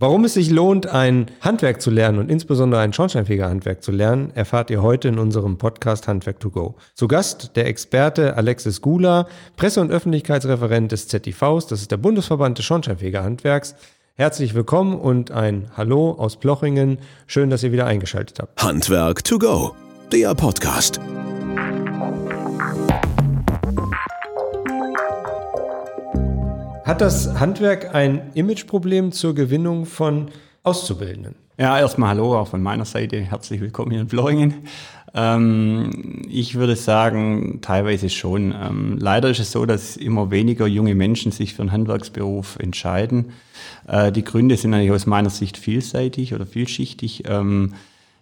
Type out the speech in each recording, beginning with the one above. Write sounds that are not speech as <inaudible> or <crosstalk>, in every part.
Warum es sich lohnt, ein Handwerk zu lernen und insbesondere ein Schornsteinfegerhandwerk zu lernen, erfahrt ihr heute in unserem Podcast Handwerk to go. Zu Gast der Experte Alexis Gula, Presse- und Öffentlichkeitsreferent des ZTVs, das ist der Bundesverband des Schornsteinfegerhandwerks. Herzlich willkommen und ein Hallo aus Plochingen. Schön, dass ihr wieder eingeschaltet habt. Handwerk to go, der Podcast. Hat das Handwerk ein Imageproblem zur Gewinnung von Auszubildenden? Ja, erstmal Hallo auch von meiner Seite. Herzlich willkommen hier in Bloringen. Ähm, ich würde sagen, teilweise schon. Ähm, leider ist es so, dass immer weniger junge Menschen sich für einen Handwerksberuf entscheiden. Äh, die Gründe sind eigentlich aus meiner Sicht vielseitig oder vielschichtig. Ähm,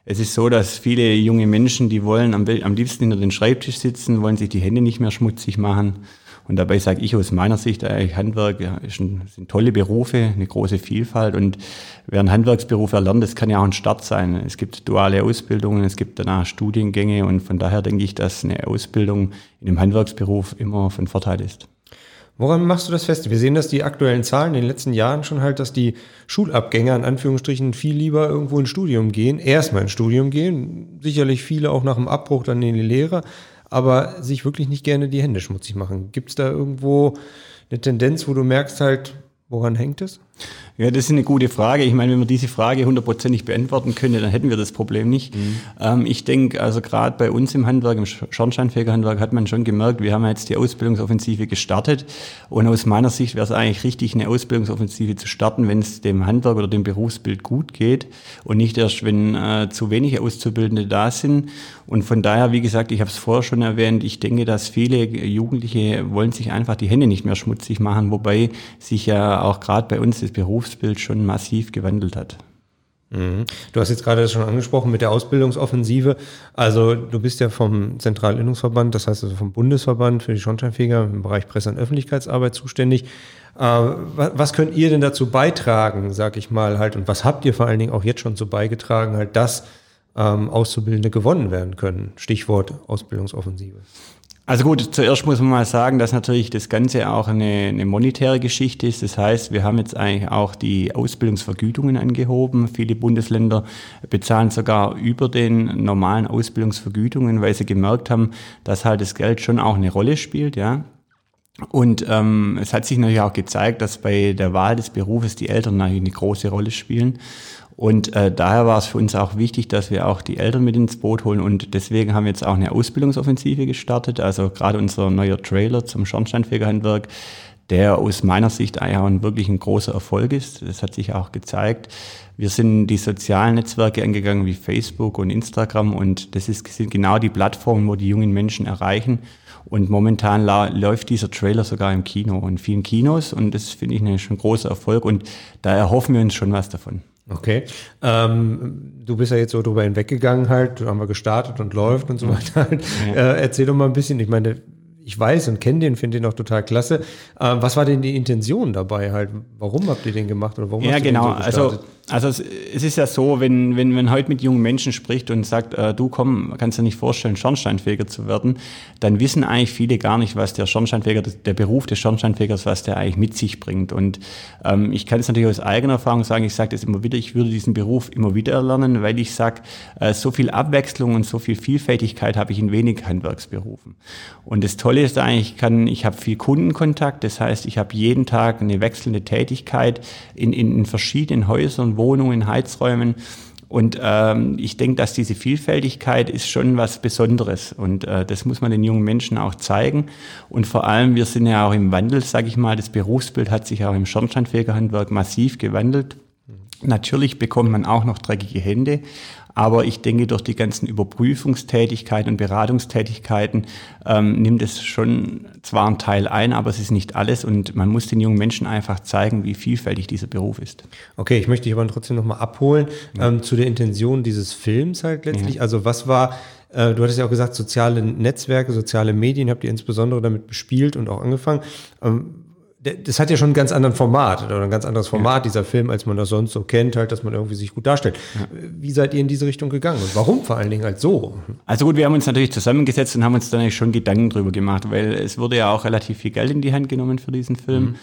es ist so, dass viele junge Menschen, die wollen am, am liebsten hinter den Schreibtisch sitzen, wollen sich die Hände nicht mehr schmutzig machen und dabei sage ich aus meiner Sicht, eigentlich Handwerk ja, ein, sind tolle Berufe, eine große Vielfalt. Und wer einen Handwerksberuf erlernt, das kann ja auch ein Start sein. Es gibt duale Ausbildungen, es gibt danach Studiengänge. Und von daher denke ich, dass eine Ausbildung in einem Handwerksberuf immer von Vorteil ist. Woran machst du das fest? Wir sehen, dass die aktuellen Zahlen in den letzten Jahren schon halt, dass die Schulabgänger in Anführungsstrichen viel lieber irgendwo ins Studium gehen, erstmal ins Studium gehen, sicherlich viele auch nach dem Abbruch dann in die Lehre aber sich wirklich nicht gerne die Hände schmutzig machen. Gibt es da irgendwo eine Tendenz, wo du merkst halt, woran hängt es? Ja, das ist eine gute Frage. Ich meine, wenn man diese Frage hundertprozentig beantworten könnte, dann hätten wir das Problem nicht. Mhm. Ähm, ich denke, also gerade bei uns im Handwerk, im Schornsteinfegerhandwerk, hat man schon gemerkt, wir haben jetzt die Ausbildungsoffensive gestartet. Und aus meiner Sicht wäre es eigentlich richtig, eine Ausbildungsoffensive zu starten, wenn es dem Handwerk oder dem Berufsbild gut geht und nicht erst, wenn äh, zu wenige Auszubildende da sind. Und von daher, wie gesagt, ich habe es vorher schon erwähnt, ich denke, dass viele Jugendliche wollen sich einfach die Hände nicht mehr schmutzig machen, wobei sich ja auch gerade bei uns das Berufs Berufsbild schon massiv gewandelt hat. Mhm. Du hast jetzt gerade das schon angesprochen mit der Ausbildungsoffensive. Also du bist ja vom Zentralinnungsverband, das heißt also vom Bundesverband für die Schornsteinfeger im Bereich Presse- und Öffentlichkeitsarbeit zuständig. Äh, was könnt ihr denn dazu beitragen, sag ich mal halt, und was habt ihr vor allen Dingen auch jetzt schon so beigetragen, halt, dass ähm, Auszubildende gewonnen werden können? Stichwort Ausbildungsoffensive. Also gut, zuerst muss man mal sagen, dass natürlich das Ganze auch eine, eine, monetäre Geschichte ist. Das heißt, wir haben jetzt eigentlich auch die Ausbildungsvergütungen angehoben. Viele Bundesländer bezahlen sogar über den normalen Ausbildungsvergütungen, weil sie gemerkt haben, dass halt das Geld schon auch eine Rolle spielt, ja. Und ähm, es hat sich natürlich auch gezeigt, dass bei der Wahl des Berufes die Eltern natürlich eine große Rolle spielen. Und äh, daher war es für uns auch wichtig, dass wir auch die Eltern mit ins Boot holen. Und deswegen haben wir jetzt auch eine Ausbildungsoffensive gestartet. Also gerade unser neuer Trailer zum Schornsteinfegerhandwerk, der aus meiner Sicht eigentlich auch ein wirklich ein großer Erfolg ist. Das hat sich auch gezeigt. Wir sind die sozialen Netzwerke angegangen wie Facebook und Instagram und das ist, sind genau die Plattformen, wo die jungen Menschen erreichen. Und momentan läuft dieser Trailer sogar im Kino und vielen Kinos und das finde ich ein, schon ein großer Erfolg und da erhoffen wir uns schon was davon. Okay. Ähm, du bist ja jetzt so drüber hinweggegangen halt, haben wir gestartet und läuft und so weiter. Ja. Äh, erzähl doch mal ein bisschen, ich meine, ich weiß und kenne den, finde den auch total klasse. Ähm, was war denn die Intention dabei halt? Warum habt ihr den gemacht oder warum ja, hast du genau. den so gestartet? Also also es, es, ist ja so, wenn, wenn man heute mit jungen Menschen spricht und sagt, äh, du komm, kannst dir nicht vorstellen, Schornsteinfeger zu werden, dann wissen eigentlich viele gar nicht, was der Schornsteinfeger, der Beruf des Schornsteinfegers, was der eigentlich mit sich bringt. Und ähm, ich kann es natürlich aus eigener Erfahrung sagen, ich sage das immer wieder, ich würde diesen Beruf immer wieder erlernen, weil ich sage, äh, so viel Abwechslung und so viel Vielfältigkeit habe ich in wenig Handwerksberufen. Und das Tolle ist eigentlich, ich, kann, ich habe viel Kundenkontakt, das heißt, ich habe jeden Tag eine wechselnde Tätigkeit in, in, in verschiedenen Häusern, Wohnungen, Heizräumen. Und ähm, ich denke, dass diese Vielfältigkeit ist schon was Besonderes und äh, das muss man den jungen Menschen auch zeigen. Und vor allem, wir sind ja auch im Wandel, sage ich mal, das Berufsbild hat sich auch im Schornsteinfegerhandwerk massiv gewandelt. Natürlich bekommt man auch noch dreckige Hände, aber ich denke, durch die ganzen Überprüfungstätigkeiten und Beratungstätigkeiten ähm, nimmt es schon zwar einen Teil ein, aber es ist nicht alles und man muss den jungen Menschen einfach zeigen, wie vielfältig dieser Beruf ist. Okay, ich möchte dich aber trotzdem nochmal abholen ja. ähm, zu der Intention dieses Films halt letztlich. Ja. Also was war äh, Du hattest ja auch gesagt, soziale Netzwerke, soziale Medien habt ihr insbesondere damit bespielt und auch angefangen. Das hat ja schon einen ganz anderen Format oder ein ganz anderes Format, ja. dieser Film, als man das sonst so kennt, halt, dass man irgendwie sich gut darstellt. Ja. Wie seid ihr in diese Richtung gegangen und warum vor allen Dingen halt so? Also gut, wir haben uns natürlich zusammengesetzt und haben uns dann schon Gedanken drüber gemacht, weil es wurde ja auch relativ viel Geld in die Hand genommen für diesen Film. Mhm.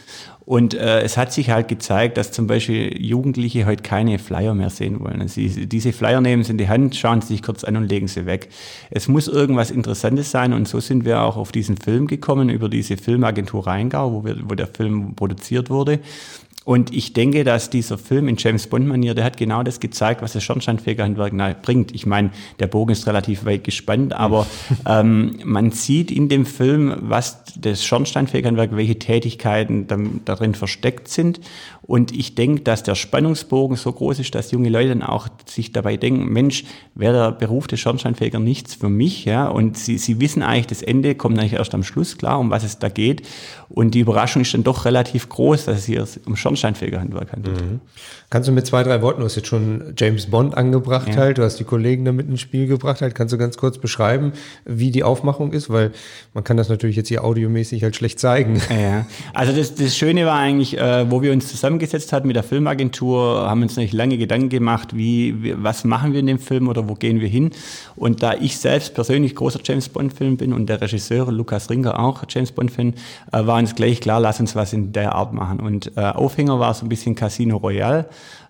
Und äh, es hat sich halt gezeigt, dass zum Beispiel Jugendliche heute keine Flyer mehr sehen wollen. Sie, diese Flyer nehmen sie in die Hand, schauen sie sich kurz an und legen sie weg. Es muss irgendwas Interessantes sein und so sind wir auch auf diesen Film gekommen über diese Filmagentur Rheingau, wo, wir, wo der Film produziert wurde. Und ich denke, dass dieser Film in James Bond-Manier, der hat genau das gezeigt, was das Schornsteinfegerhandwerk bringt. Ich meine, der Bogen ist relativ weit gespannt, aber <laughs> ähm, man sieht in dem Film, was das Schornsteinfegerhandwerk, welche Tätigkeiten darin versteckt sind. Und ich denke, dass der Spannungsbogen so groß ist, dass junge Leute dann auch sich dabei denken, Mensch, wäre der Beruf des Schornsteinfeger nichts für mich, ja. Und sie, sie wissen eigentlich, das Ende kommt eigentlich erst am Schluss klar, um was es da geht. Und die Überraschung ist dann doch relativ groß, dass es hier um Schornsteinfegerhandwerk handelt. Mhm. Kannst du mit zwei, drei Worten, du hast jetzt schon James Bond angebracht ja. halt, du hast die Kollegen damit ins Spiel gebracht halt, kannst du ganz kurz beschreiben, wie die Aufmachung ist, weil man kann das natürlich jetzt hier audiomäßig halt schlecht zeigen. Ja, also das, das Schöne war eigentlich, äh, wo wir uns zusammengesetzt hatten mit der Filmagentur, haben uns nicht lange Gedanken gemacht, wie, was machen wir in dem Film oder wo gehen wir hin. Und da ich selbst persönlich großer James Bond-Film bin und der Regisseur Lukas Ringer auch James Bond-Fan, äh, war uns gleich klar, lass uns was in der Art machen. Und äh, Aufhänger war so ein bisschen Casino Royale.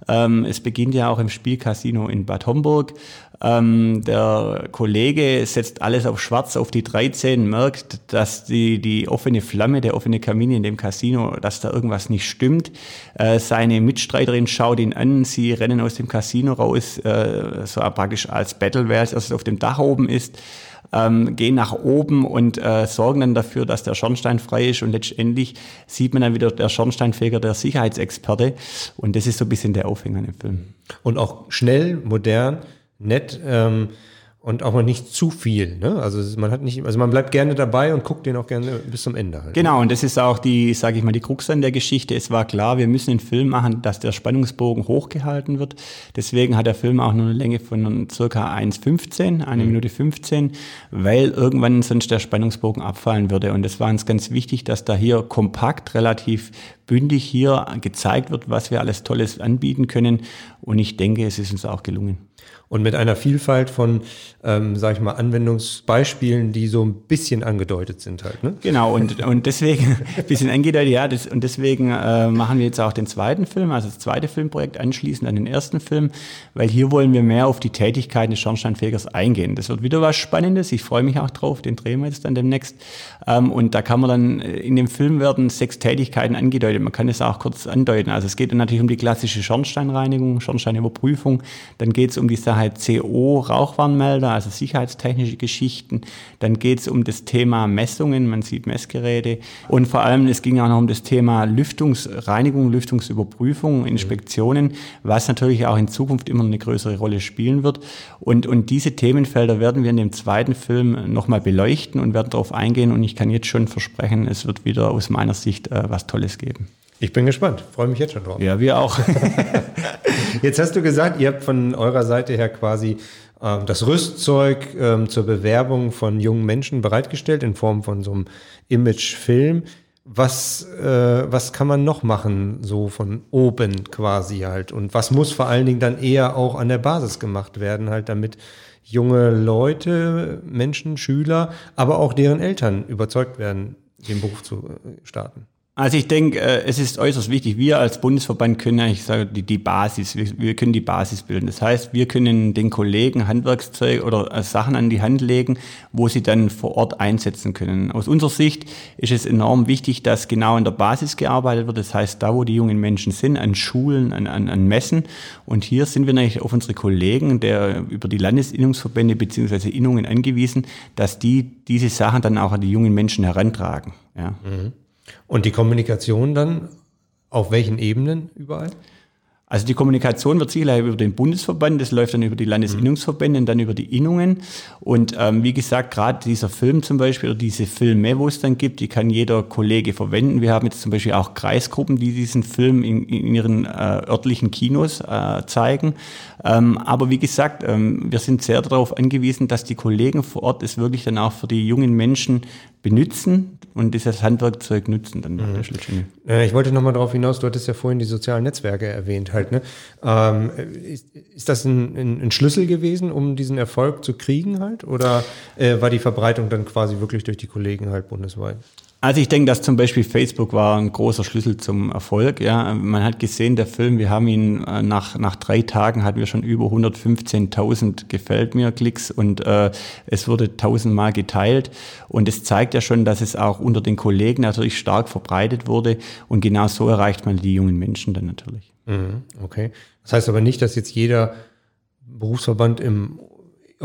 Ähm, es beginnt ja auch im Spielcasino in Bad Homburg. Ähm, der Kollege setzt alles auf schwarz auf die 13, merkt, dass die, die offene Flamme, der offene Kamin in dem Casino, dass da irgendwas nicht stimmt. Äh, seine Mitstreiterin schaut ihn an, sie rennen aus dem Casino raus, äh, so praktisch als Battleware, als es auf dem Dach oben ist ähm, gehen nach oben und äh, sorgen dann dafür, dass der Schornstein frei ist und letztendlich sieht man dann wieder der Schornsteinfeger, der Sicherheitsexperte und das ist so ein bisschen der Aufhänger im Film. Und auch schnell, modern, nett. Ähm und auch mal nicht zu viel. Ne? Also man hat nicht, also man bleibt gerne dabei und guckt den auch gerne bis zum Ende. Halt. Genau, und das ist auch die, sage ich mal, die Krux an der Geschichte. Es war klar, wir müssen einen Film machen, dass der Spannungsbogen hochgehalten wird. Deswegen hat der Film auch nur eine Länge von circa 1,15, eine mhm. Minute 15, weil irgendwann sonst der Spannungsbogen abfallen würde. Und es war uns ganz wichtig, dass da hier kompakt, relativ bündig hier gezeigt wird, was wir alles Tolles anbieten können. Und ich denke, es ist uns auch gelungen und mit einer Vielfalt von, ähm, sage ich mal, Anwendungsbeispielen, die so ein bisschen angedeutet sind halt. Ne? Genau, und, und deswegen, ein <laughs> <laughs> bisschen angedeutet, ja, das, und deswegen äh, machen wir jetzt auch den zweiten Film, also das zweite Filmprojekt anschließend an den ersten Film, weil hier wollen wir mehr auf die Tätigkeiten des Schornsteinfegers eingehen. Das wird wieder was Spannendes, ich freue mich auch drauf, den drehen wir jetzt dann demnächst. Ähm, und da kann man dann, äh, in dem Film werden sechs Tätigkeiten angedeutet, man kann es auch kurz andeuten. Also es geht dann natürlich um die klassische Schornsteinreinigung, Schornsteinüberprüfung, dann geht es um die Sache halt CO, Rauchwarnmelder, also sicherheitstechnische Geschichten. Dann geht es um das Thema Messungen, man sieht Messgeräte. Und vor allem, es ging auch noch um das Thema Lüftungsreinigung, Lüftungsüberprüfung, Inspektionen, was natürlich auch in Zukunft immer eine größere Rolle spielen wird. Und, und diese Themenfelder werden wir in dem zweiten Film nochmal beleuchten und werden darauf eingehen. Und ich kann jetzt schon versprechen, es wird wieder aus meiner Sicht äh, was Tolles geben. Ich bin gespannt, freue mich jetzt schon drauf. Ja, wir auch. <laughs> jetzt hast du gesagt, ihr habt von eurer Seite her quasi ähm, das Rüstzeug ähm, zur Bewerbung von jungen Menschen bereitgestellt in Form von so einem Imagefilm. Was, äh, was kann man noch machen, so von oben quasi halt? Und was muss vor allen Dingen dann eher auch an der Basis gemacht werden, halt, damit junge Leute, Menschen, Schüler, aber auch deren Eltern überzeugt werden, den Beruf zu äh, starten? Also ich denke, äh, es ist äußerst wichtig. Wir als Bundesverband können eigentlich sagen, die, die Basis, wir, wir, können die Basis bilden. Das heißt, wir können den Kollegen Handwerkszeug oder äh, Sachen an die Hand legen, wo sie dann vor Ort einsetzen können. Aus unserer Sicht ist es enorm wichtig, dass genau in der Basis gearbeitet wird. Das heißt, da, wo die jungen Menschen sind, an Schulen, an, an, an Messen. Und hier sind wir natürlich auf unsere Kollegen, der über die Landesinnungsverbände beziehungsweise Innungen angewiesen, dass die diese Sachen dann auch an die jungen Menschen herantragen. Ja. Mhm. Und die Kommunikation dann auf welchen Ebenen überall? Also die Kommunikation wird sicherlich über den Bundesverband, das läuft dann über die Landesinnungsverbände und dann über die Innungen. Und ähm, wie gesagt, gerade dieser Film zum Beispiel oder diese Filme, wo es dann gibt, die kann jeder Kollege verwenden. Wir haben jetzt zum Beispiel auch Kreisgruppen, die diesen Film in, in ihren äh, örtlichen Kinos äh, zeigen. Ähm, aber wie gesagt, ähm, wir sind sehr darauf angewiesen, dass die Kollegen vor Ort es wirklich dann auch für die jungen Menschen benutzen und dieses Handwerkzeug nutzen dann mhm. Ich wollte nochmal darauf hinaus, du hattest ja vorhin die sozialen Netzwerke erwähnt halt. Ne? Ähm, ist, ist, das ein, ein, ein, Schlüssel gewesen, um diesen Erfolg zu kriegen halt? Oder äh, war die Verbreitung dann quasi wirklich durch die Kollegen halt bundesweit? Also ich denke, dass zum Beispiel Facebook war ein großer Schlüssel zum Erfolg. Ja, man hat gesehen, der Film, wir haben ihn äh, nach, nach drei Tagen hatten wir schon über 115.000 gefällt mir Klicks und äh, es wurde tausendmal geteilt. Und es zeigt ja schon, dass es auch unter den Kollegen natürlich stark verbreitet wurde. Und genau so erreicht man die jungen Menschen dann natürlich. Mhm, okay. Das heißt aber nicht, dass jetzt jeder Berufsverband im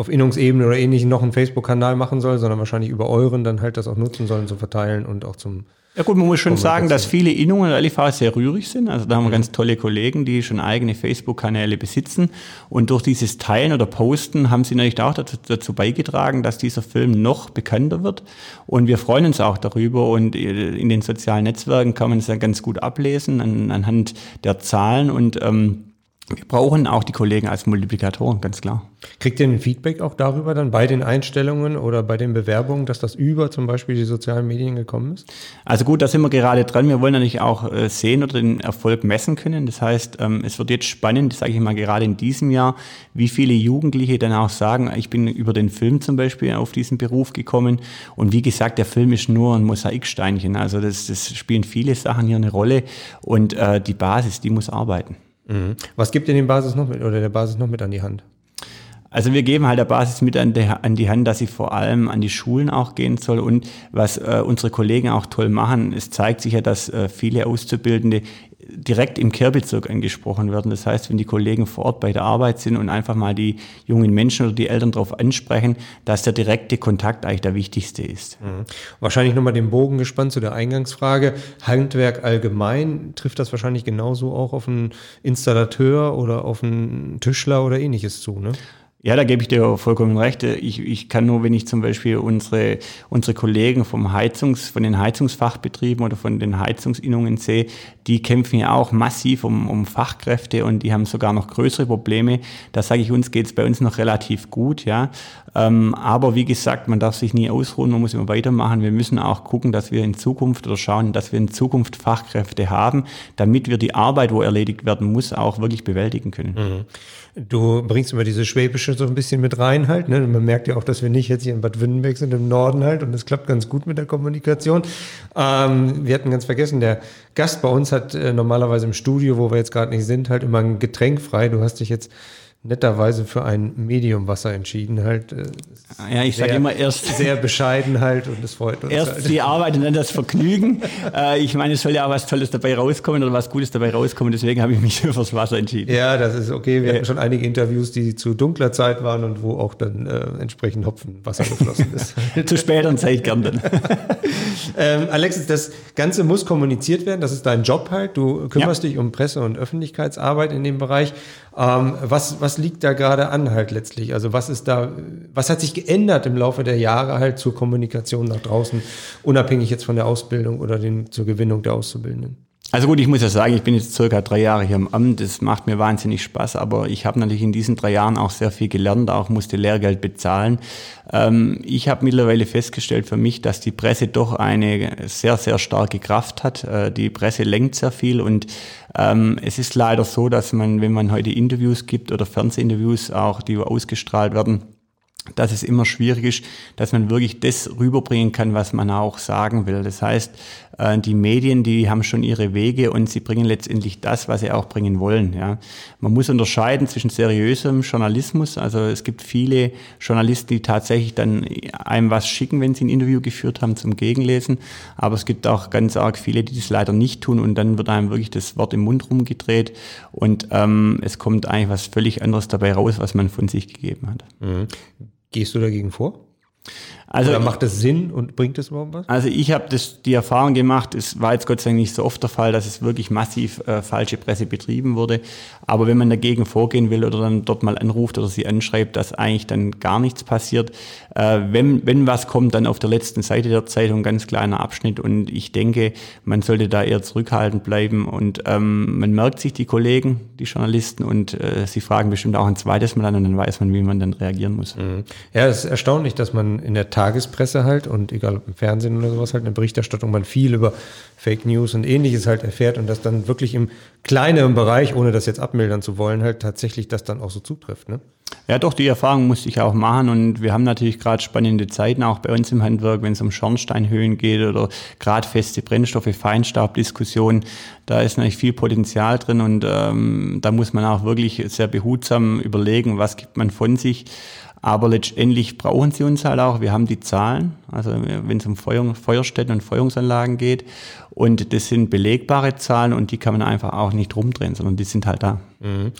auf Innungsebene oder ähnlich noch einen Facebook-Kanal machen soll, sondern wahrscheinlich über euren dann halt das auch nutzen sollen, zu verteilen und auch zum ja gut, man muss schon sagen, dass viele Innungen in LIV sehr rührig sind. Also da haben wir ganz tolle Kollegen, die schon eigene Facebook-Kanäle besitzen. Und durch dieses Teilen oder Posten haben sie natürlich auch dazu, dazu, beigetragen, dass dieser Film noch bekannter wird. Und wir freuen uns auch darüber. Und in den sozialen Netzwerken kann man es ja ganz gut ablesen an, anhand der Zahlen. Und ähm, wir brauchen auch die Kollegen als Multiplikatoren, ganz klar. Kriegt ihr ein Feedback auch darüber dann bei den Einstellungen oder bei den Bewerbungen, dass das über zum Beispiel die sozialen Medien gekommen ist? Also gut, da sind wir gerade dran. Wir wollen natürlich auch äh, sehen oder den Erfolg messen können. Das heißt, ähm, es wird jetzt spannend, sage ich mal gerade in diesem Jahr, wie viele Jugendliche dann auch sagen, ich bin über den Film zum Beispiel auf diesen Beruf gekommen. Und wie gesagt, der Film ist nur ein Mosaiksteinchen. Also das, das spielen viele Sachen hier eine Rolle und äh, die Basis, die muss arbeiten. Mhm. Was gibt ihr den Basis noch mit oder der Basis noch mit an die Hand? Also wir geben halt der Basis mit an die, an die Hand, dass sie vor allem an die Schulen auch gehen soll. Und was äh, unsere Kollegen auch toll machen, es zeigt sich ja, dass äh, viele Auszubildende direkt im Kehrbezirk angesprochen werden. Das heißt, wenn die Kollegen vor Ort bei der Arbeit sind und einfach mal die jungen Menschen oder die Eltern darauf ansprechen, dass der direkte Kontakt eigentlich der wichtigste ist. Mhm. Wahrscheinlich nochmal den Bogen gespannt zu der Eingangsfrage. Handwerk allgemein trifft das wahrscheinlich genauso auch auf einen Installateur oder auf einen Tischler oder ähnliches zu, ne? Ja, da gebe ich dir vollkommen recht. Ich, ich kann nur, wenn ich zum Beispiel unsere, unsere Kollegen vom Heizungs, von den Heizungsfachbetrieben oder von den Heizungsinnungen sehe, die kämpfen ja auch massiv um, um Fachkräfte und die haben sogar noch größere Probleme. Da sage ich, uns geht es bei uns noch relativ gut, ja. Ähm, aber wie gesagt, man darf sich nie ausruhen, man muss immer weitermachen. Wir müssen auch gucken, dass wir in Zukunft oder schauen, dass wir in Zukunft Fachkräfte haben, damit wir die Arbeit, wo erledigt werden muss, auch wirklich bewältigen können. Mhm. Du bringst immer diese Schwäbische so ein bisschen mit rein halt. Ne? Man merkt ja auch, dass wir nicht jetzt hier in Bad Württemberg sind, im Norden halt. Und es klappt ganz gut mit der Kommunikation. Ähm, wir hatten ganz vergessen, der Gast bei uns hat äh, normalerweise im Studio, wo wir jetzt gerade nicht sind, halt immer ein Getränk frei. Du hast dich jetzt netterweise für ein Medium-Wasser entschieden. Halt, äh, ja, ich sage immer erst sehr bescheiden halt und es freut uns. Erst halt. die Arbeit und dann das Vergnügen. äh, ich meine, es soll ja auch was Tolles dabei rauskommen oder was Gutes dabei rauskommen. Deswegen habe ich mich <laughs> fürs Wasser entschieden. Ja, das ist okay. Wir ja. hatten schon einige Interviews, die zu dunkler Zeit waren und wo auch dann äh, entsprechend Hopfenwasser geflossen ist. <laughs> zu späteren Zeit gern dann. <laughs> ähm, Alexis, das Ganze muss kommuniziert werden. Das ist dein Job halt. Du kümmerst ja. dich um Presse- und Öffentlichkeitsarbeit in dem Bereich. Ähm, was, was liegt da gerade an halt letztlich? Also was ist da, was hat sich geändert im Laufe der Jahre halt zur Kommunikation nach draußen, unabhängig jetzt von der Ausbildung oder den, zur Gewinnung der Auszubildenden? Also gut, ich muss ja sagen, ich bin jetzt circa drei Jahre hier im Amt. Es macht mir wahnsinnig Spaß, aber ich habe natürlich in diesen drei Jahren auch sehr viel gelernt, auch musste Lehrgeld bezahlen. Ähm, ich habe mittlerweile festgestellt für mich, dass die Presse doch eine sehr, sehr starke Kraft hat. Äh, die Presse lenkt sehr viel und ähm, es ist leider so, dass man, wenn man heute Interviews gibt oder Fernsehinterviews auch, die ausgestrahlt werden, dass es immer schwierig ist, dass man wirklich das rüberbringen kann, was man auch sagen will. Das heißt, äh, die Medien, die haben schon ihre Wege und sie bringen letztendlich das, was sie auch bringen wollen. Ja. Man muss unterscheiden zwischen seriösem Journalismus. Also es gibt viele Journalisten, die tatsächlich dann einem was schicken, wenn sie ein Interview geführt haben zum Gegenlesen. Aber es gibt auch ganz arg viele, die das leider nicht tun und dann wird einem wirklich das Wort im Mund rumgedreht und ähm, es kommt eigentlich was völlig anderes dabei raus, was man von sich gegeben hat. Mhm. Gehst du dagegen vor? Also Oder macht es Sinn und bringt es überhaupt was? Also ich habe die Erfahrung gemacht, es war jetzt Gott sei Dank nicht so oft der Fall, dass es wirklich massiv äh, falsche Presse betrieben wurde. Aber wenn man dagegen vorgehen will oder dann dort mal anruft oder sie anschreibt, dass eigentlich dann gar nichts passiert, äh, wenn, wenn was kommt, dann auf der letzten Seite der Zeitung ganz kleiner Abschnitt. Und ich denke, man sollte da eher zurückhaltend bleiben. Und ähm, man merkt sich die Kollegen, die Journalisten, und äh, sie fragen bestimmt auch ein zweites Mal an und dann weiß man, wie man dann reagieren muss. Mhm. Ja, es ist erstaunlich, dass man in der Tat Tagespresse halt und egal ob im Fernsehen oder sowas halt, eine Berichterstattung, man viel über Fake News und ähnliches halt erfährt und das dann wirklich im kleineren Bereich, ohne das jetzt abmildern zu wollen, halt tatsächlich das dann auch so zutrifft. Ne? Ja, doch, die Erfahrung musste ich auch machen und wir haben natürlich gerade spannende Zeiten auch bei uns im Handwerk, wenn es um Schornsteinhöhen geht oder gerade feste Brennstoffe, Feinstabdiskussionen. Da ist natürlich viel Potenzial drin und ähm, da muss man auch wirklich sehr behutsam überlegen, was gibt man von sich. Aber letztendlich brauchen sie uns halt auch. Wir haben die Zahlen, also wenn es um Feuer, Feuerstätten und Feuerungsanlagen geht. Und das sind belegbare Zahlen und die kann man einfach auch nicht rumdrehen, sondern die sind halt da. Mhm.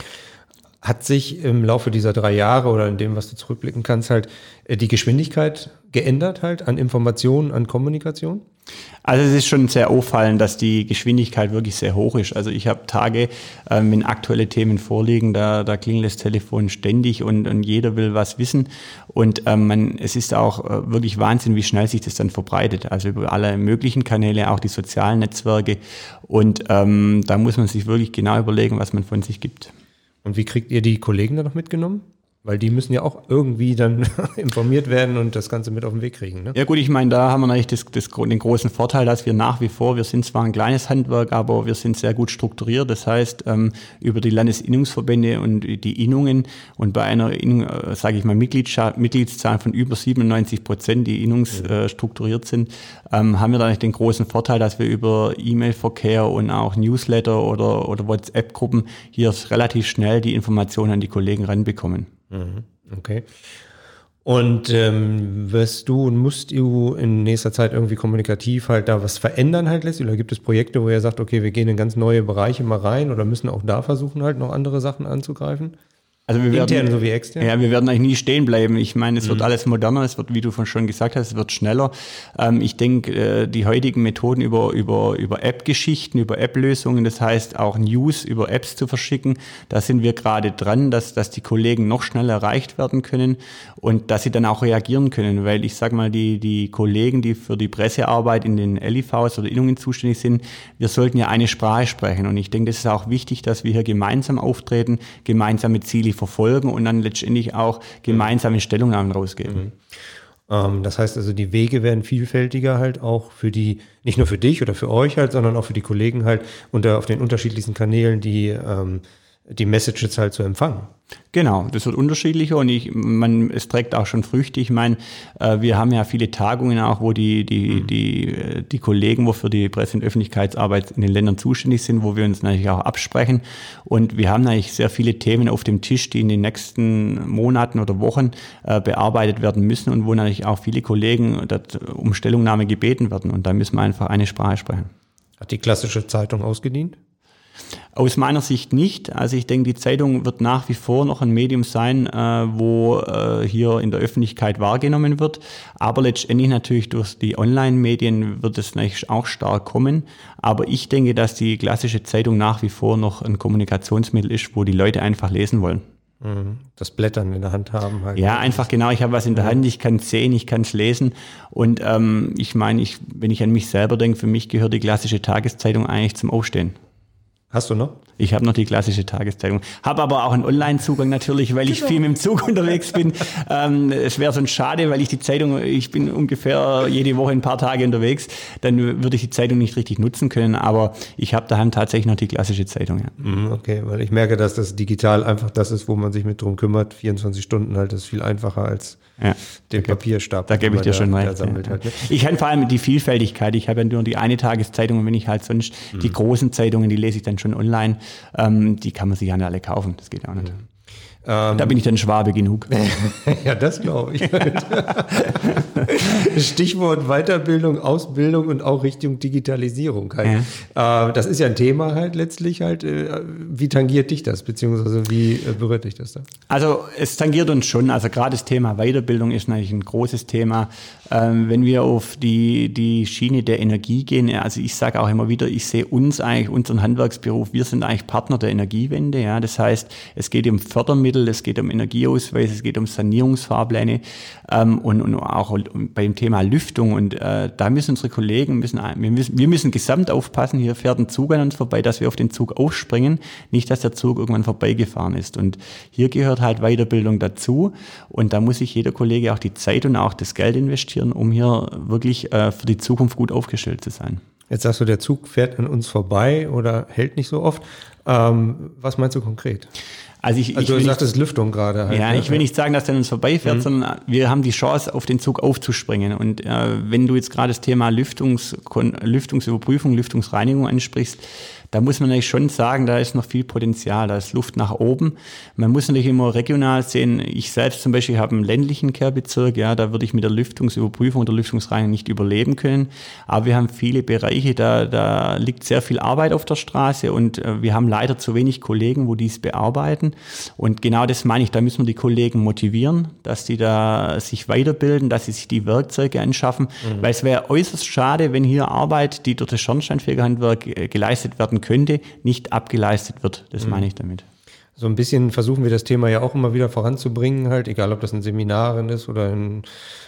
Hat sich im Laufe dieser drei Jahre oder in dem, was du zurückblicken kannst, halt äh, die Geschwindigkeit geändert halt an Informationen, an Kommunikation? Also es ist schon sehr auffallend, dass die Geschwindigkeit wirklich sehr hoch ist. Also ich habe Tage, ähm, wenn aktuelle Themen vorliegen, da, da klingelt das Telefon ständig und, und jeder will was wissen. Und ähm, man, es ist auch äh, wirklich Wahnsinn, wie schnell sich das dann verbreitet. Also über alle möglichen Kanäle, auch die sozialen Netzwerke. Und ähm, da muss man sich wirklich genau überlegen, was man von sich gibt. Und wie kriegt ihr die Kollegen da noch mitgenommen? Weil die müssen ja auch irgendwie dann <laughs> informiert werden und das Ganze mit auf den Weg kriegen. Ne? Ja gut, ich meine, da haben wir natürlich das, das, den großen Vorteil, dass wir nach wie vor, wir sind zwar ein kleines Handwerk, aber wir sind sehr gut strukturiert. Das heißt, ähm, über die Landesinnungsverbände und die Innungen und bei einer Innung, äh, sage ich mal, Mitgliedszahl von über 97 Prozent, die innungsstrukturiert äh, sind, ähm, haben wir da den großen Vorteil, dass wir über E-Mail-Verkehr und auch Newsletter oder, oder WhatsApp-Gruppen hier relativ schnell die Informationen an die Kollegen ranbekommen. Mhm. Okay. Und ähm, wirst du und musst du in nächster Zeit irgendwie kommunikativ halt da was verändern halt letztlich? Oder gibt es Projekte, wo ihr sagt, okay, wir gehen in ganz neue Bereiche mal rein oder müssen auch da versuchen halt noch andere Sachen anzugreifen? Also wir Intern werden, so wie extern? Ja, wir werden eigentlich nie stehen bleiben. Ich meine, es mhm. wird alles moderner, es wird, wie du schon gesagt hast, es wird schneller. Ähm, ich denke, äh, die heutigen Methoden über, über, über App-Geschichten, über App-Lösungen, das heißt auch News über Apps zu verschicken, da sind wir gerade dran, dass, dass die Kollegen noch schneller erreicht werden können und dass sie dann auch reagieren können, weil ich sage mal, die, die Kollegen, die für die Pressearbeit in den LIVs oder Innungen zuständig sind, wir sollten ja eine Sprache sprechen und ich denke, das ist auch wichtig, dass wir hier gemeinsam auftreten, gemeinsame Ziele verfolgen und dann letztendlich auch gemeinsame Stellungnahmen rausgeben. Mhm. Ähm, das heißt also, die Wege werden vielfältiger halt auch für die, nicht nur für dich oder für euch halt, sondern auch für die Kollegen halt unter auf den unterschiedlichsten Kanälen, die ähm, die Messages halt zu empfangen. Genau, das wird unterschiedlicher und ich, man, es trägt auch schon Früchte. Ich meine, äh, wir haben ja viele Tagungen auch, wo die, die, mhm. die, äh, die Kollegen, wo für die Presse- und Öffentlichkeitsarbeit in den Ländern zuständig sind, wo wir uns natürlich auch absprechen. Und wir haben natürlich sehr viele Themen auf dem Tisch, die in den nächsten Monaten oder Wochen äh, bearbeitet werden müssen und wo natürlich auch viele Kollegen um Stellungnahme gebeten werden. Und da müssen wir einfach eine Sprache sprechen. Hat die klassische Zeitung ausgedient? Aus meiner Sicht nicht. Also ich denke, die Zeitung wird nach wie vor noch ein Medium sein, äh, wo äh, hier in der Öffentlichkeit wahrgenommen wird. Aber letztendlich natürlich durch die Online-Medien wird es natürlich auch stark kommen. Aber ich denke, dass die klassische Zeitung nach wie vor noch ein Kommunikationsmittel ist, wo die Leute einfach lesen wollen. Mhm. Das Blättern in der Hand haben. Halt. Ja, einfach genau. Ich habe was in der Hand, ich kann es sehen, ich kann es lesen. Und ähm, ich meine, ich, wenn ich an mich selber denke, für mich gehört die klassische Tageszeitung eigentlich zum Aufstehen. Hast du noch? Ich habe noch die klassische Tageszeitung. Habe aber auch einen Online-Zugang natürlich, weil ich viel mit dem Zug unterwegs bin. Ähm, es wäre sonst schade, weil ich die Zeitung, ich bin ungefähr jede Woche ein paar Tage unterwegs, dann würde ich die Zeitung nicht richtig nutzen können. Aber ich habe daheim tatsächlich noch die klassische Zeitung. Ja. Mhm, okay, weil ich merke, dass das digital einfach das ist, wo man sich mit drum kümmert. 24 Stunden halt ist viel einfacher als ja. den Papierstab. Da gebe ich dir schon recht. Ja. Halt, ne? Ich kann vor allem die Vielfältigkeit. Ich habe ja nur die eine Tageszeitung und wenn ich halt sonst mhm. die großen Zeitungen, die lese ich dann schon online. Ähm, die kann man sich ja nicht alle kaufen. Das geht auch nicht. Mhm. Ähm, da bin ich dann Schwabe genug. <laughs> ja, das glaube ich. <laughs> Stichwort Weiterbildung, Ausbildung und auch Richtung Digitalisierung. Halt. Ja. Äh, das ist ja ein Thema halt letztlich halt. Äh, wie tangiert dich das, beziehungsweise wie äh, berührt dich das da? Also es tangiert uns schon. Also gerade das Thema Weiterbildung ist natürlich ein großes Thema. Ähm, wenn wir auf die, die Schiene der Energie gehen, also ich sage auch immer wieder, ich sehe uns eigentlich, unseren Handwerksberuf, wir sind eigentlich Partner der Energiewende. Ja, Das heißt, es geht um Fördermittel es geht um Energieausweis, es geht um Sanierungsfahrpläne ähm, und, und auch beim Thema Lüftung. Und äh, da müssen unsere Kollegen, müssen, wir, müssen, wir müssen gesamt aufpassen, hier fährt ein Zug an uns vorbei, dass wir auf den Zug aufspringen, nicht, dass der Zug irgendwann vorbeigefahren ist. Und hier gehört halt Weiterbildung dazu. Und da muss sich jeder Kollege auch die Zeit und auch das Geld investieren, um hier wirklich äh, für die Zukunft gut aufgestellt zu sein. Jetzt sagst du, der Zug fährt an uns vorbei oder hält nicht so oft. Ähm, was meinst du konkret? Also, ich, also ich du sagtest nicht, Lüftung gerade. Halt, ja, ne? ich will nicht sagen, dass der an uns vorbeifährt, mhm. sondern wir haben die Chance, auf den Zug aufzuspringen. Und äh, wenn du jetzt gerade das Thema Lüftungs, Lüftungsüberprüfung, Lüftungsreinigung ansprichst, da muss man natürlich schon sagen, da ist noch viel Potenzial, da ist Luft nach oben. Man muss natürlich immer regional sehen. Ich selbst zum Beispiel habe einen ländlichen Kehrbezirk, ja, da würde ich mit der Lüftungsüberprüfung oder Lüftungsreinigung nicht überleben können. Aber wir haben viele Bereiche, da, da liegt sehr viel Arbeit auf der Straße und äh, wir haben leider zu wenig Kollegen, wo dies bearbeiten. Und genau das meine ich, da müssen wir die Kollegen motivieren, dass die da sich weiterbilden, dass sie sich die Werkzeuge anschaffen, mhm. weil es wäre äußerst schade, wenn hier Arbeit, die durch das Schornsteinfegerhandwerk äh, geleistet werden könnte, nicht abgeleistet wird. Das mhm. meine ich damit. So ein bisschen versuchen wir das Thema ja auch immer wieder voranzubringen, halt, egal ob das in Seminaren ist oder in,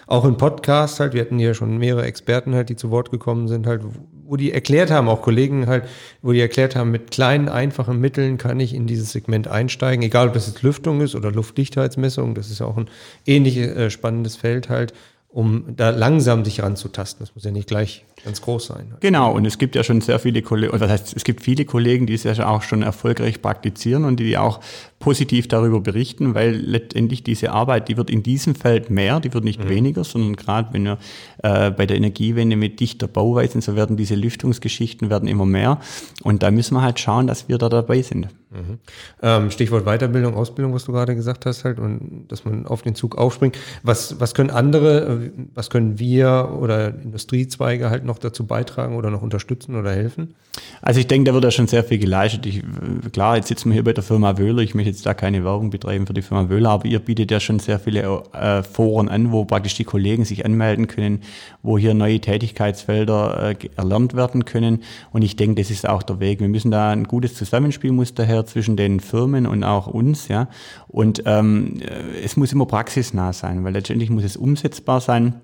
auch in Podcasts halt. Wir hatten hier schon mehrere Experten halt, die zu Wort gekommen sind, halt, wo die erklärt haben, auch Kollegen halt, wo die erklärt haben, mit kleinen, einfachen Mitteln kann ich in dieses Segment einsteigen, egal ob das jetzt Lüftung ist oder Luftdichtheitsmessung, das ist ja auch ein ähnlich äh, spannendes Feld halt, um da langsam sich ranzutasten. Das muss ja nicht gleich ganz groß sein. Genau, und es gibt ja schon sehr viele Kollegen, was heißt, es gibt viele Kollegen, die es ja auch schon erfolgreich praktizieren und die auch positiv darüber berichten, weil letztendlich diese Arbeit, die wird in diesem Feld mehr, die wird nicht mhm. weniger, sondern gerade wenn wir äh, bei der Energiewende mit dichter Bauweisen, so werden diese Lüftungsgeschichten werden immer mehr und da müssen wir halt schauen, dass wir da dabei sind. Mhm. Ähm, Stichwort Weiterbildung, Ausbildung, was du gerade gesagt hast, halt, und dass man auf den Zug aufspringt. Was, was können andere, äh, was können wir oder Industriezweige halt noch dazu beitragen oder noch unterstützen oder helfen? Also ich denke, da wird ja schon sehr viel geleistet. Ich, klar, jetzt sitzen wir hier bei der Firma Wöhler. Ich möchte jetzt da keine Werbung betreiben für die Firma Wöhler, aber ihr bietet ja schon sehr viele äh, Foren an, wo praktisch die Kollegen sich anmelden können, wo hier neue Tätigkeitsfelder äh, erlernt werden können. Und ich denke, das ist auch der Weg. Wir müssen da ein gutes Zusammenspiel muss daher zwischen den Firmen und auch uns, ja. Und ähm, es muss immer praxisnah sein, weil letztendlich muss es umsetzbar sein.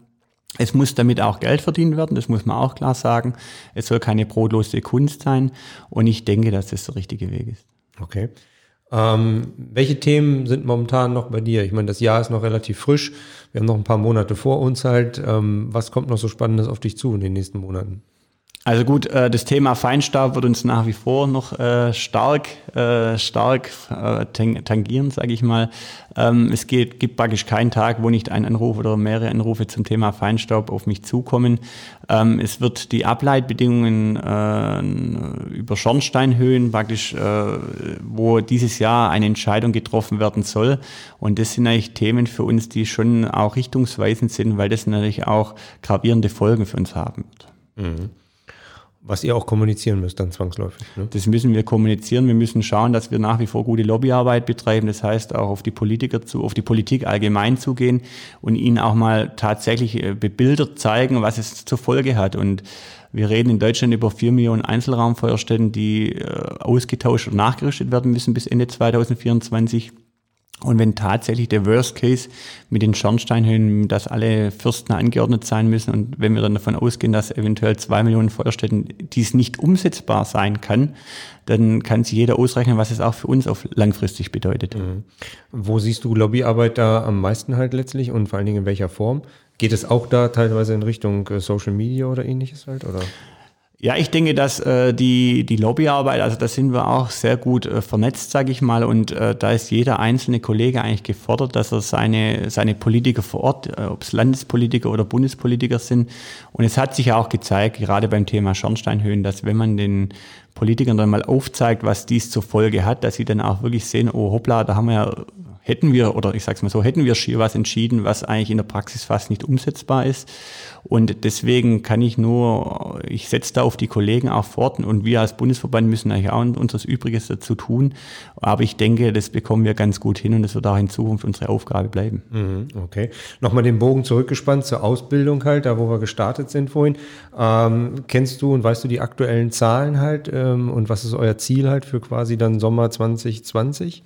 Es muss damit auch Geld verdient werden, das muss man auch klar sagen. Es soll keine brotlose Kunst sein und ich denke, dass das der richtige Weg ist. Okay. Ähm, welche Themen sind momentan noch bei dir? Ich meine, das Jahr ist noch relativ frisch. Wir haben noch ein paar Monate vor uns halt. Ähm, was kommt noch so Spannendes auf dich zu in den nächsten Monaten? Also gut, äh, das Thema Feinstaub wird uns nach wie vor noch äh, stark, äh, stark tangieren, sage ich mal. Ähm, es geht, gibt praktisch keinen Tag, wo nicht ein Anruf oder mehrere Anrufe zum Thema Feinstaub auf mich zukommen. Ähm, es wird die Ableitbedingungen über Schornsteinhöhen praktisch, wo dieses Jahr eine Entscheidung getroffen werden soll. Und das sind eigentlich Themen für uns, die schon auch richtungsweisend sind, weil das natürlich auch gravierende Folgen für uns haben wird. Mhm. Was ihr auch kommunizieren müsst dann zwangsläufig. Ne? Das müssen wir kommunizieren. Wir müssen schauen, dass wir nach wie vor gute Lobbyarbeit betreiben. Das heißt auch auf die Politiker zu, auf die Politik allgemein zugehen und ihnen auch mal tatsächlich äh, bebildert zeigen, was es zur Folge hat. Und wir reden in Deutschland über vier Millionen Einzelraumfeuerstätten, die äh, ausgetauscht und nachgerüstet werden müssen bis Ende 2024. Und wenn tatsächlich der Worst Case mit den Schornsteinhöhen, dass alle Fürsten angeordnet sein müssen und wenn wir dann davon ausgehen, dass eventuell zwei Millionen Feuerstätten dies nicht umsetzbar sein kann, dann kann sich jeder ausrechnen, was es auch für uns auf langfristig bedeutet. Mhm. Wo siehst du Lobbyarbeit da am meisten halt letztlich und vor allen Dingen in welcher Form? Geht es auch da teilweise in Richtung äh, Social Media oder ähnliches halt? Oder? Ja, ich denke, dass äh, die, die Lobbyarbeit, also da sind wir auch sehr gut äh, vernetzt, sage ich mal, und äh, da ist jeder einzelne Kollege eigentlich gefordert, dass er seine, seine Politiker vor Ort, äh, ob es Landespolitiker oder Bundespolitiker sind. Und es hat sich ja auch gezeigt, gerade beim Thema Schornsteinhöhen, dass wenn man den Politikern dann mal aufzeigt, was dies zur Folge hat, dass sie dann auch wirklich sehen, oh hoppla, da haben wir ja hätten wir, oder ich sage es mal so, hätten wir schier was entschieden, was eigentlich in der Praxis fast nicht umsetzbar ist. Und deswegen kann ich nur, ich setze da auf die Kollegen auch fort und wir als Bundesverband müssen eigentlich auch unseres Übriges dazu tun. Aber ich denke, das bekommen wir ganz gut hin und das wird auch in Zukunft unsere Aufgabe bleiben. Mhm, okay. Nochmal den Bogen zurückgespannt zur Ausbildung halt, da wo wir gestartet sind vorhin. Ähm, kennst du und weißt du die aktuellen Zahlen halt ähm, und was ist euer Ziel halt für quasi dann Sommer 2020?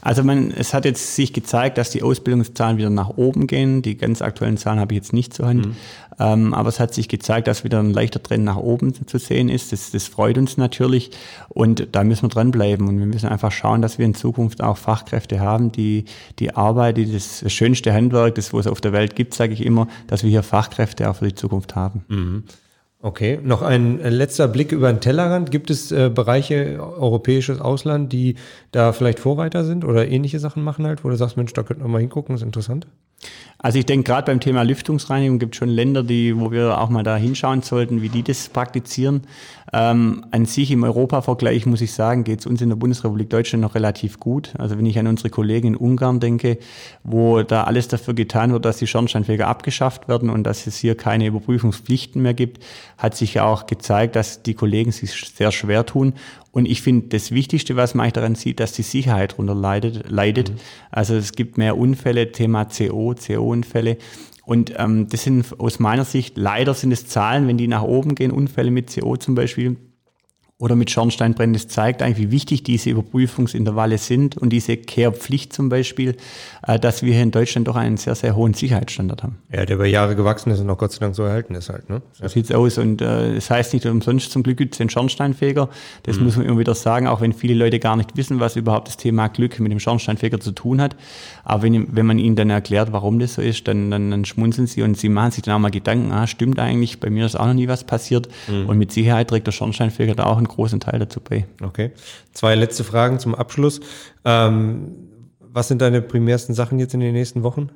Also man, es hat jetzt sich gezeigt, dass die Ausbildungszahlen wieder nach oben gehen. Die ganz aktuellen Zahlen habe ich jetzt nicht zur Hand. Mhm. Ähm, aber es hat sich gezeigt, dass wieder ein leichter Trend nach oben zu sehen ist. Das, das freut uns natürlich. Und da müssen wir dranbleiben. Und wir müssen einfach schauen, dass wir in Zukunft auch Fachkräfte haben, die die Arbeit, die das, schönste Handwerk, das wo es auf der Welt gibt, sage ich immer, dass wir hier Fachkräfte auch für die Zukunft haben. Mhm. Okay, noch ein letzter Blick über den Tellerrand. Gibt es äh, Bereiche europäisches Ausland, die da vielleicht Vorreiter sind oder ähnliche Sachen machen halt, wo du sagst, Mensch, da könnten wir mal hingucken, ist interessant? Also ich denke, gerade beim Thema Lüftungsreinigung gibt es schon Länder, die, wo wir auch mal da hinschauen sollten, wie die das praktizieren. Ähm, an sich im Europa-Vergleich muss ich sagen, geht es uns in der Bundesrepublik Deutschland noch relativ gut. Also wenn ich an unsere Kollegen in Ungarn denke, wo da alles dafür getan wird, dass die Schornsteinfeger abgeschafft werden und dass es hier keine Überprüfungspflichten mehr gibt, hat sich ja auch gezeigt, dass die Kollegen sich sehr schwer tun. Und ich finde, das Wichtigste, was man daran sieht, dass die Sicherheit darunter leidet. leidet. Mhm. Also es gibt mehr Unfälle, Thema CO, CO-Unfälle. Und ähm, das sind aus meiner Sicht, leider sind es Zahlen, wenn die nach oben gehen, Unfälle mit CO zum Beispiel, oder mit Schornsteinbrennen. Das zeigt eigentlich, wie wichtig diese Überprüfungsintervalle sind und diese Kehrpflicht zum Beispiel, dass wir hier in Deutschland doch einen sehr, sehr hohen Sicherheitsstandard haben. Ja, der über Jahre gewachsen ist und auch Gott sei Dank so erhalten ist halt. Ne? So ja. sieht's aus und äh, das heißt nicht umsonst zum Glück gibt es den Schornsteinfeger. Das mhm. muss man immer wieder sagen, auch wenn viele Leute gar nicht wissen, was überhaupt das Thema Glück mit dem Schornsteinfeger zu tun hat. Aber wenn, wenn man ihnen dann erklärt, warum das so ist, dann, dann, dann schmunzeln sie und sie machen sich dann auch mal Gedanken, ah, stimmt eigentlich, bei mir ist auch noch nie was passiert. Mhm. Und mit Sicherheit trägt der Schornsteinfeger da auch einen großen Teil dazu bei. Okay. Zwei letzte Fragen zum Abschluss. Ähm, was sind deine primärsten Sachen jetzt in den nächsten Wochen?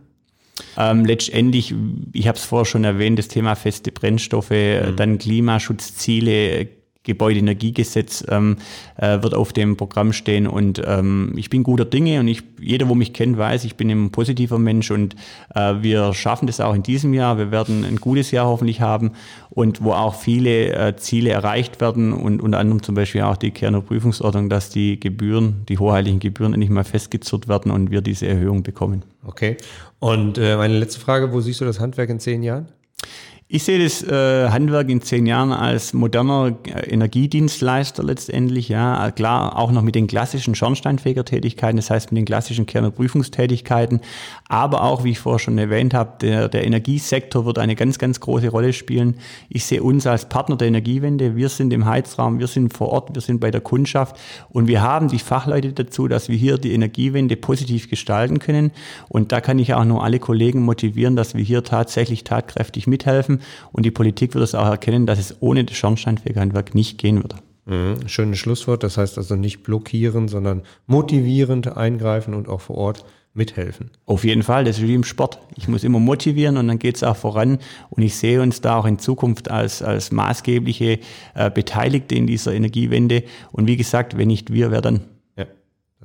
Ähm, letztendlich, ich habe es vorher schon erwähnt, das Thema feste Brennstoffe, mhm. dann Klimaschutzziele, Gebäudeenergiegesetz ähm, äh, wird auf dem Programm stehen und ähm, ich bin guter Dinge und ich, jeder, wo mich kennt, weiß, ich bin ein positiver Mensch und äh, wir schaffen das auch in diesem Jahr. Wir werden ein gutes Jahr hoffentlich haben und wo auch viele äh, Ziele erreicht werden und unter anderem zum Beispiel auch die Kerner Prüfungsordnung, dass die Gebühren, die hoheitlichen Gebühren endlich mal festgezurrt werden und wir diese Erhöhung bekommen. Okay. Und äh, meine letzte Frage, wo siehst du das Handwerk in zehn Jahren? Ich sehe das äh, Handwerk in zehn Jahren als moderner äh, Energiedienstleister letztendlich, ja, klar, auch noch mit den klassischen Schornsteinfegertätigkeiten, das heißt mit den klassischen Kernerprüfungstätigkeiten, aber auch, wie ich vorher schon erwähnt habe, der, der Energiesektor wird eine ganz, ganz große Rolle spielen. Ich sehe uns als Partner der Energiewende, wir sind im Heizraum, wir sind vor Ort, wir sind bei der Kundschaft. Und wir haben die Fachleute dazu, dass wir hier die Energiewende positiv gestalten können. Und da kann ich auch nur alle Kollegen motivieren, dass wir hier tatsächlich tatkräftig mithelfen und die Politik wird es auch erkennen, dass es ohne das Schornsteinfegerhandwerk nicht gehen würde. Mhm, schönes Schlusswort. Das heißt also nicht blockieren, sondern motivierend eingreifen und auch vor Ort mithelfen. Auf jeden Fall, das ist wie im Sport. Ich muss immer motivieren und dann geht es auch voran. Und ich sehe uns da auch in Zukunft als, als maßgebliche äh, Beteiligte in dieser Energiewende. Und wie gesagt, wenn nicht wir, wer dann?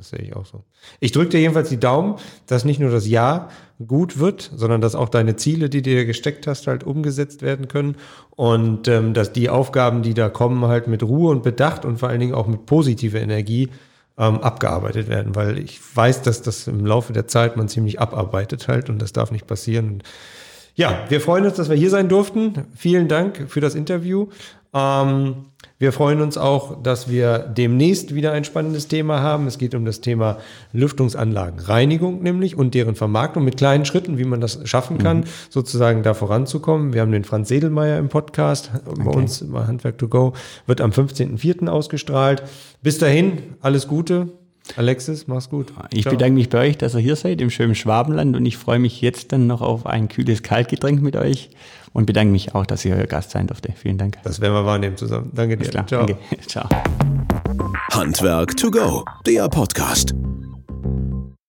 Das sehe ich auch so. Ich drücke dir jedenfalls die Daumen, dass nicht nur das Jahr gut wird, sondern dass auch deine Ziele, die du dir gesteckt hast, halt umgesetzt werden können und ähm, dass die Aufgaben, die da kommen, halt mit Ruhe und Bedacht und vor allen Dingen auch mit positiver Energie ähm, abgearbeitet werden, weil ich weiß, dass das im Laufe der Zeit man ziemlich abarbeitet halt und das darf nicht passieren. Und ja, wir freuen uns, dass wir hier sein durften. Vielen Dank für das Interview. Ähm, wir freuen uns auch, dass wir demnächst wieder ein spannendes Thema haben. Es geht um das Thema Lüftungsanlagenreinigung nämlich und deren Vermarktung mit kleinen Schritten, wie man das schaffen kann, mhm. sozusagen da voranzukommen. Wir haben den Franz Sedelmeier im Podcast okay. bei uns bei Handwerk to Go, wird am 15.04. ausgestrahlt. Bis dahin, alles Gute. Alexis, mach's gut. Ich Ciao. bedanke mich bei euch, dass ihr hier seid im schönen Schwabenland und ich freue mich jetzt dann noch auf ein kühles Kaltgetränk mit euch und bedanke mich auch, dass ihr euer Gast sein durfte. Vielen Dank. Das werden wir wahrnehmen zusammen. Danke dir. Ciao. Danke. Ciao. Handwerk to go, der Podcast.